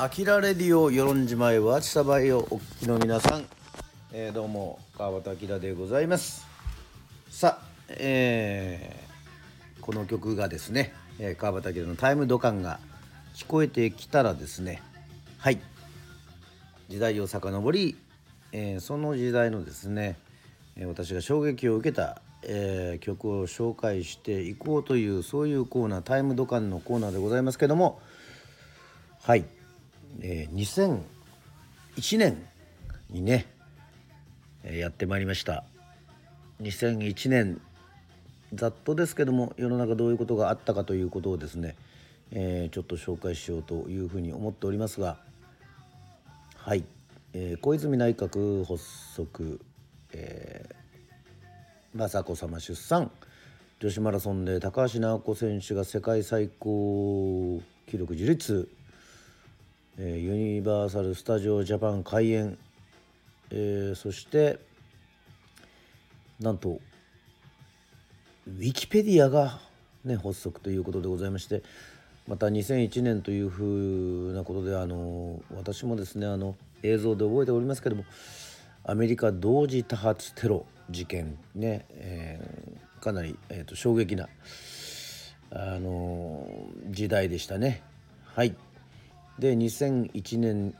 アキラレディオ与論島へはちさばいをお聞きの皆さん、えー、どうも川端明でございます。さあ、えー、この曲がですね、えー、川端明のタイムドカンが聞こえてきたらですね。はい。時代を遡り、えー、その時代のですね私が衝撃を受けた、えー、曲を紹介していこうというそういうコーナータイムドカンのコーナーでございますけども。はい、えー、2001年にね、え、やってまいりました。2001年ざっとですけども世の中どういうことがあったかということをですね、え、ちょっと紹介しようというふうに思っておりますがはい、え、小泉内閣発足、え、雅子さま出産女子マラソンで高橋尚子選手が世界最高記録樹立えー、ユニバーサル・スタジオ・ジャパン開演、えー、そしてなんとウィキペディアが、ね、発足ということでございましてまた2001年というふうなことであの私もですねあの映像で覚えておりますけどもアメリカ同時多発テロ事件ね、えー、かなり、えーと衝撃なあの時代でしたね。はいで2001年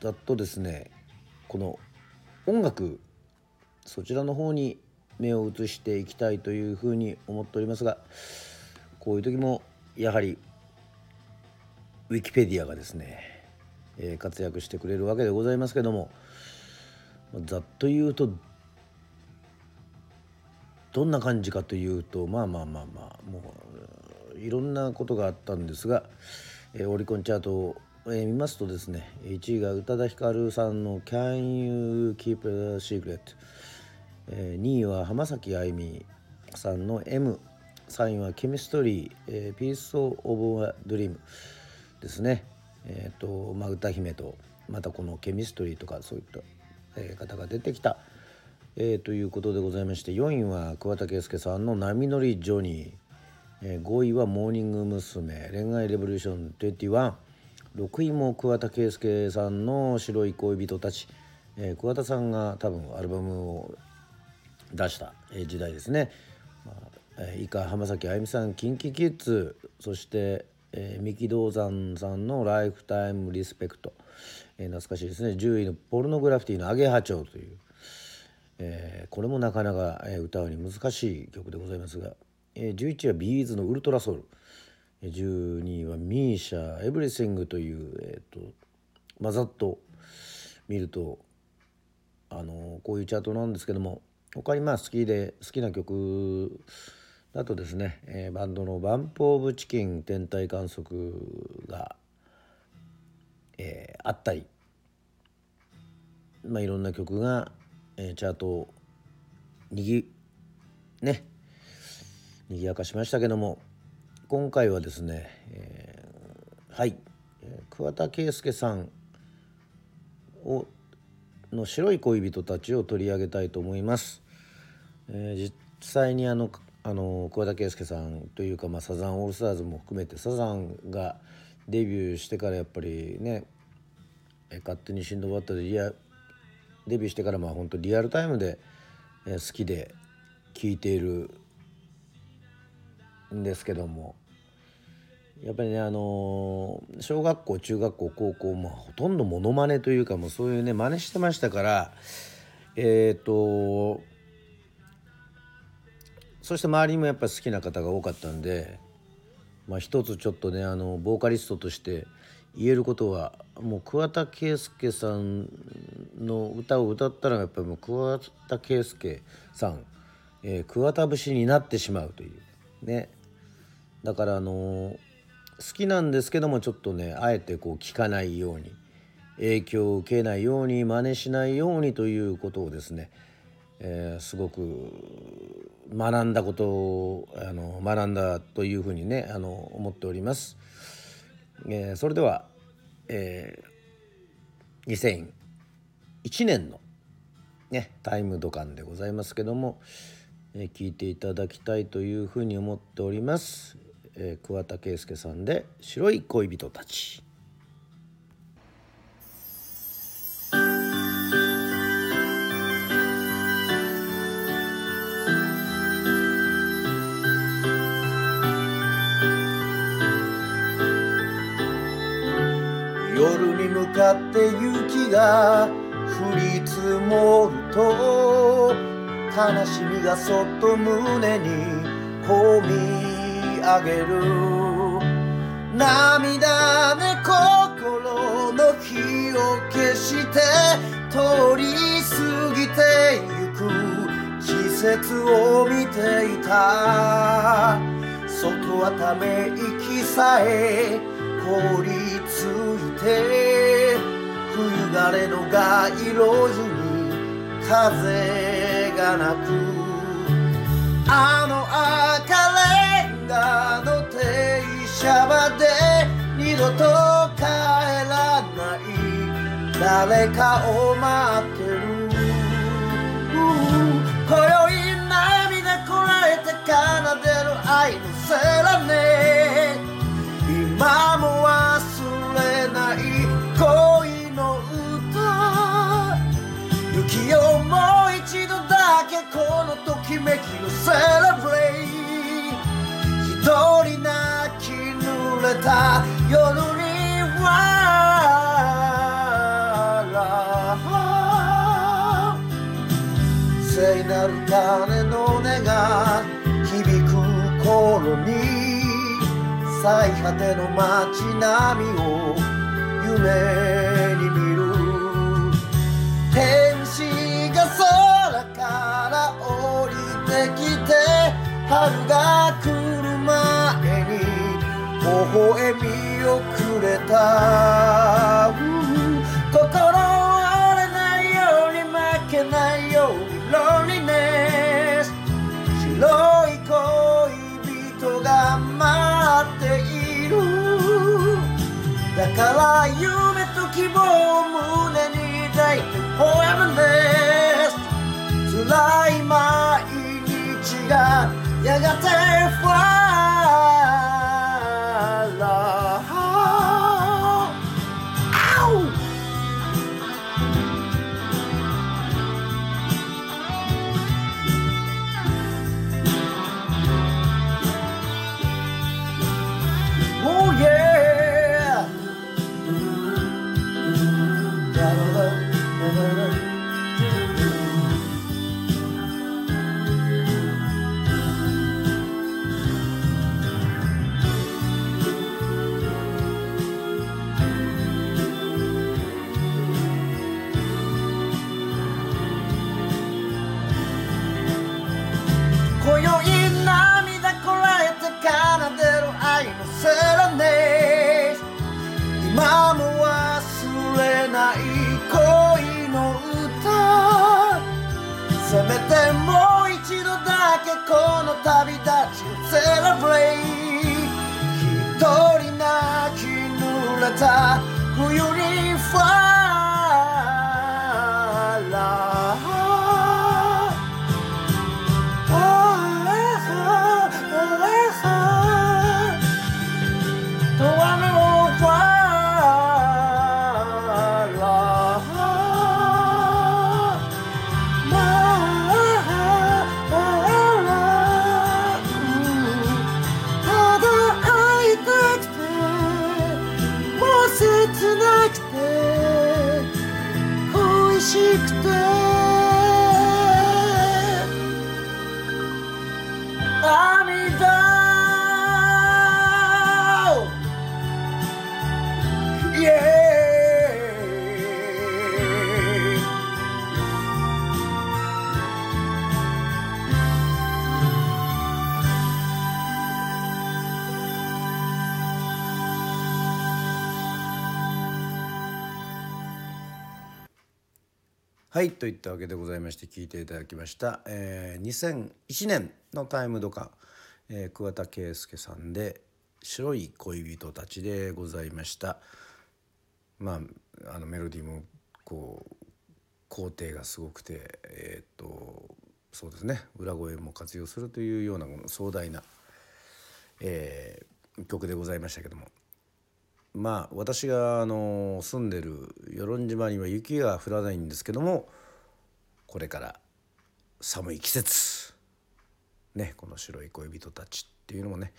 だとですねこの音楽そちらの方に目を移していきたいというふうに思っておりますがこういう時もやはりウィキペディアがですね、えー、活躍してくれるわけでございますけどもざっと言うとどんな感じかというとまあまあまあまあもういろんなことがあったんですがえー、オリコンチャートを、えー、見ますとですね1位が宇多田ヒカルさんの「Can You Keep a Secret」えー、2位は浜崎あゆみさんの M 3位はケミストリー、えー、 Pieces of a Dream ですね。えっ、ー、と、まあ、歌姫とまたこのケミストリーとかそういった、えー、方が出てきた、えー、ということでございまして4位は桑田佳祐さんの「波乗りジョニー」えー、5位はモーニング娘。恋愛レボリューション21 6位も桑田佳祐さんの白い恋人たち、えー、桑田さんが多分アルバムを出した、時代ですね、まあえー、以下浜崎あゆみさん KinKiKids そして、えー、三木道山さんの「ライフタイムリスペクト」えー、懐かしいですね。10位の「ポルノグラフィティのアゲハチョウ」という、えー、これもなかなか、えー、歌うに難しい曲でございますが。11位は B'z の ultra soul、12位は MISIA Everything という、えーとまざっと見るとあのこういうチャートなんですけども他にまあ好きで好きな曲だとですね、えー、バンドの BUMP OF CHICKEN 天体観測が、えー、あったり、まあ、いろんな曲が、えー、チャートをにぎね賑やかしましたけども今回はですね、えー、はい、え、桑田佳祐さんをの白い恋人たちを取り上げたいと思います。えー、実際にあのあの桑田佳祐さんというか、まあ、サザンオールスターズも含めてサザンがデビューしてからやっぱりね「勝手にシンドバッドでリアデビューしてからまあ本当リアルタイムで好きで聴いているんですけども。やっぱりねあの小学校中学校高校もほとんどモノマネというかもうそういうね真似してましたからえっ、ー、とそして周りにもやっぱり好きな方が多かったんで、まあ、一つちょっとねあのボーカリストとして言えることはもう桑田佳祐さんの歌を歌ったらやっぱりもう桑田佳祐さん、えー、桑田節になってしまうというね。だからあの好きなんですけどもちょっとねあえてこう聞かないように影響を受けないように真似しないようにということをですね、えー、すごく学んだことをあの学んだというふうにねあの思っております。えー、それでは、えー、2001年のねタイムドカンでございますけども、えー、聞いていただきたいというふうに思っております。えー、桑田佳祐さんで「白い恋人たち」。夜に向かって雪が降り積もると悲しみがそっと胸に込み上げる。涙で心の火を消して通り過ぎてゆく。季節を見ていた。外はため息さえ凍りついて冬枯れの街路樹に風がなく。誰かを待ってる今宵涙こらえて奏でる愛のセラネ今も忘れない恋の歌。雪をもう一度だけこのときめきのセレブレイ一人泣き濡れた夜になる鐘の音が響く頃に最果ての街並みを夢に見る天使が空から降りてきて春が来る前に微笑みをくれた希望を胸に抱いて Forever nest 辛い毎日がやがて今もう一度だけこの旅立ちをセレブレイはいといったわけでございまして聞いていただきました、えー2001年のタイムドカ、えー桑田佳祐さんで「白い恋人たち」でございました。まああのメロディーもこう工程がすごくてえーっとそうですね裏声も活用するというようなこの壮大な、えー曲でございましたけども。まあ私があの住んでる与論島には雪が降らないんですけどもこれから寒い季節。ねこの白い恋人たちっていうのもね、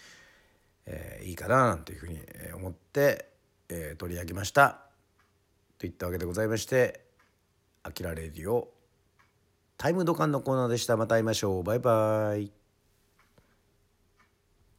えーいいかななんていうふうに思って、えー取り上げました。といったわけでございまして「あきらレディオタイムドカン」のコーナーでした。また会いましょう。バイバイ。